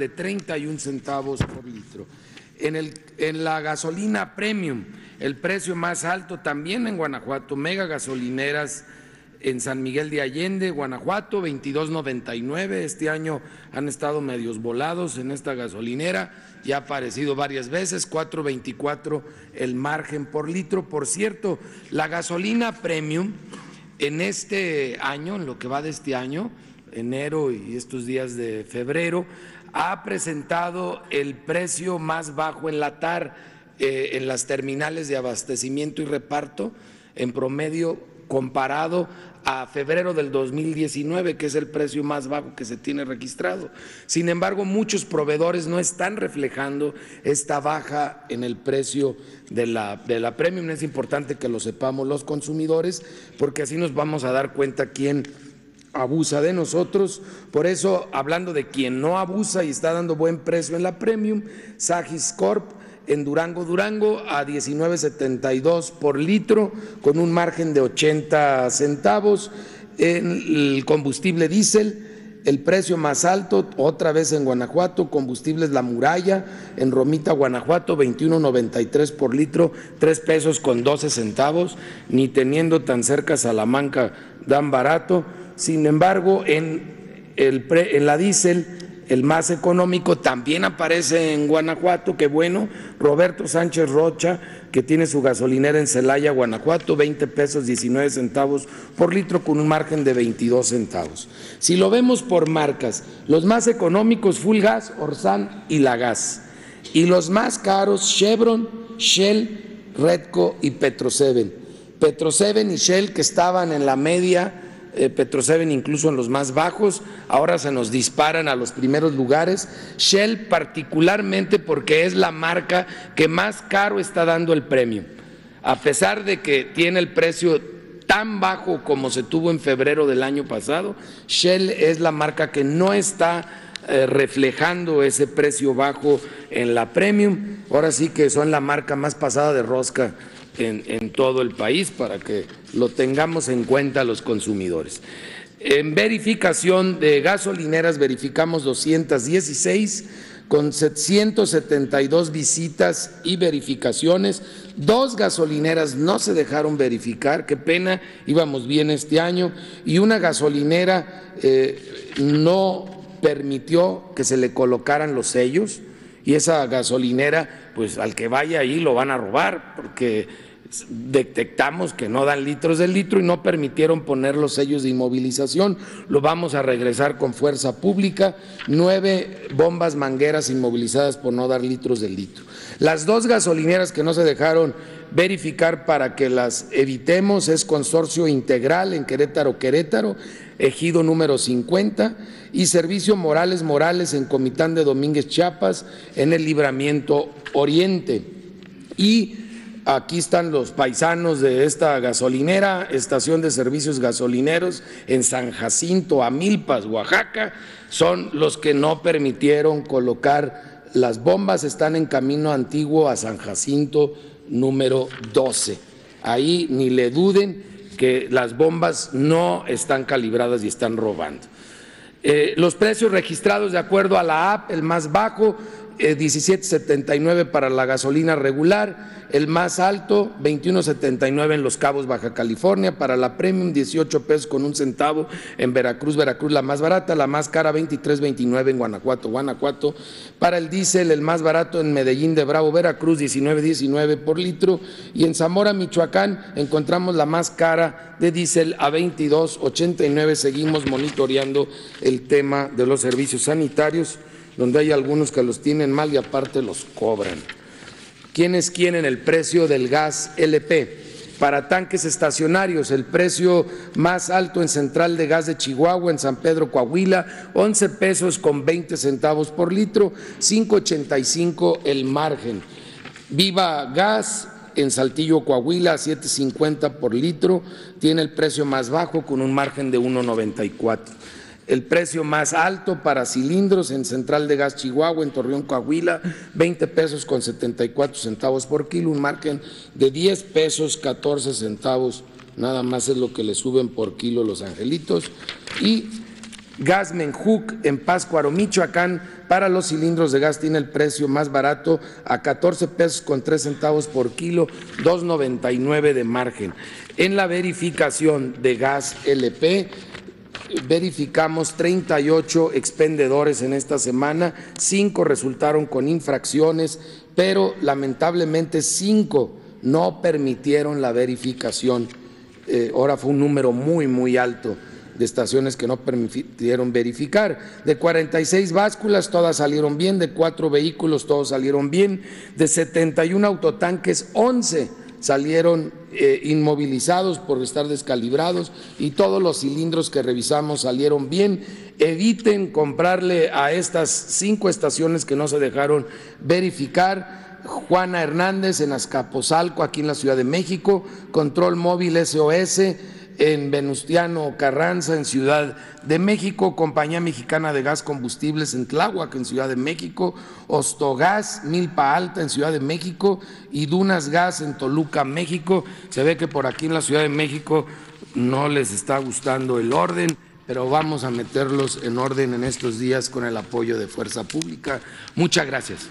de 31 centavos por litro. En, el, en la gasolina premium, el precio más alto también en Guanajuato, mega gasolineras en San Miguel de Allende, Guanajuato, 22.99. Este año han estado medios volados en esta gasolinera, ya ha aparecido varias veces, 4.24 el margen por litro. Por cierto, la gasolina premium en este año, en lo que va de este año, enero y estos días de febrero, ha presentado el precio más bajo en la TAR, eh, en las terminales de abastecimiento y reparto, en promedio comparado a febrero del 2019, que es el precio más bajo que se tiene registrado. Sin embargo, muchos proveedores no están reflejando esta baja en el precio de la, de la premium. Es importante que lo sepamos los consumidores, porque así nos vamos a dar cuenta quién abusa de nosotros. Por eso, hablando de quien no abusa y está dando buen precio en la premium, Sagis Corp en Durango, Durango a 19.72 por litro con un margen de 80 centavos. En el combustible diésel, el precio más alto, otra vez en Guanajuato, combustibles La Muralla, en Romita, Guanajuato, 21.93 por litro, 3 pesos con 12 centavos, ni teniendo tan cerca Salamanca dan barato. Sin embargo, en, el en la diésel, el más económico también aparece en Guanajuato, qué bueno, Roberto Sánchez Rocha, que tiene su gasolinera en Celaya, Guanajuato, 20 pesos 19 centavos por litro con un margen de 22 centavos. Si lo vemos por marcas, los más económicos Full Gas, Orsan y La Gas, y los más caros Chevron, Shell, Redco y Petroseven. Petroseven y Shell que estaban en la media Petroseven incluso en los más bajos, ahora se nos disparan a los primeros lugares. Shell particularmente porque es la marca que más caro está dando el premio, a pesar de que tiene el precio tan bajo como se tuvo en febrero del año pasado, Shell es la marca que no está eh, reflejando ese precio bajo en la premium. Ahora sí que son la marca más pasada de rosca en, todo el país para que lo tengamos en cuenta los consumidores. En verificación de gasolineras verificamos 216 con 172 visitas y verificaciones. Dos gasolineras no se dejaron verificar, qué pena, íbamos bien este año, y una gasolinera eh, no permitió que se le colocaran los sellos y esa gasolinera, pues al que vaya ahí lo van a robar, porque detectamos que no dan litros del litro y no permitieron poner los sellos de inmovilización. Lo vamos a regresar con fuerza pública. Nueve bombas mangueras inmovilizadas por no dar litros del litro. Las dos gasolineras que no se dejaron verificar para que las evitemos es Consorcio Integral en Querétaro, Querétaro, ejido número 50, y Servicio Morales Morales en Comitán de Domínguez, Chiapas, en el Libramiento Oriente. Y Aquí están los paisanos de esta gasolinera, estación de servicios gasolineros en San Jacinto, Amilpas, Oaxaca. Son los que no permitieron colocar las bombas, están en camino antiguo a San Jacinto número 12. Ahí ni le duden que las bombas no están calibradas y están robando. Eh, los precios registrados de acuerdo a la app, el más bajo, 17.79 eh, para la gasolina regular, el más alto 21.79 en Los Cabos, Baja California, para la premium 18 pesos con un centavo en Veracruz, Veracruz la más barata, la más cara 23.29 en Guanajuato, Guanajuato, para el diésel el más barato en Medellín de Bravo, Veracruz 19.19 por litro y en Zamora, Michoacán encontramos la más cara de diésel a 22.89, seguimos monitoreando el tema de los servicios sanitarios donde hay algunos que los tienen mal y aparte los cobran. ¿Quiénes quieren el precio del gas LP? Para tanques estacionarios, el precio más alto en Central de Gas de Chihuahua, en San Pedro, Coahuila, 11 pesos con 20 centavos por litro, 5.85 el margen. Viva Gas en Saltillo, Coahuila, 7.50 por litro, tiene el precio más bajo con un margen de 1.94 el precio más alto para cilindros en Central de Gas Chihuahua, en Torreón, Coahuila, 20 pesos con 74 centavos por kilo, un margen de 10 pesos 14 centavos, nada más es lo que le suben por kilo los angelitos. Y Gas Menjuc en Páscuaro, Michoacán, para los cilindros de gas tiene el precio más barato a 14 pesos con 3 centavos por kilo, 2.99 de margen. En la verificación de gas LP, verificamos 38 expendedores en esta semana, cinco resultaron con infracciones, pero lamentablemente cinco no permitieron la verificación. Eh, ahora fue un número muy, muy alto de estaciones que no permitieron verificar. De 46 básculas, todas salieron bien, de cuatro vehículos, todos salieron bien, de 71 autotanques, 11 salieron eh, inmovilizados por estar descalibrados y todos los cilindros que revisamos salieron bien. Eviten comprarle a estas cinco estaciones que no se dejaron verificar. Juana Hernández en Azcapotzalco, aquí en la Ciudad de México, Control Móvil SOS en Venustiano Carranza, en Ciudad de México, Compañía Mexicana de Gas Combustibles en Tláhuac, en Ciudad de México, Ostogas, Milpa Alta, en Ciudad de México, y Dunas Gas en Toluca, México. Se ve que por aquí en la Ciudad de México no les está gustando el orden, pero vamos a meterlos en orden en estos días con el apoyo de Fuerza Pública. Muchas gracias.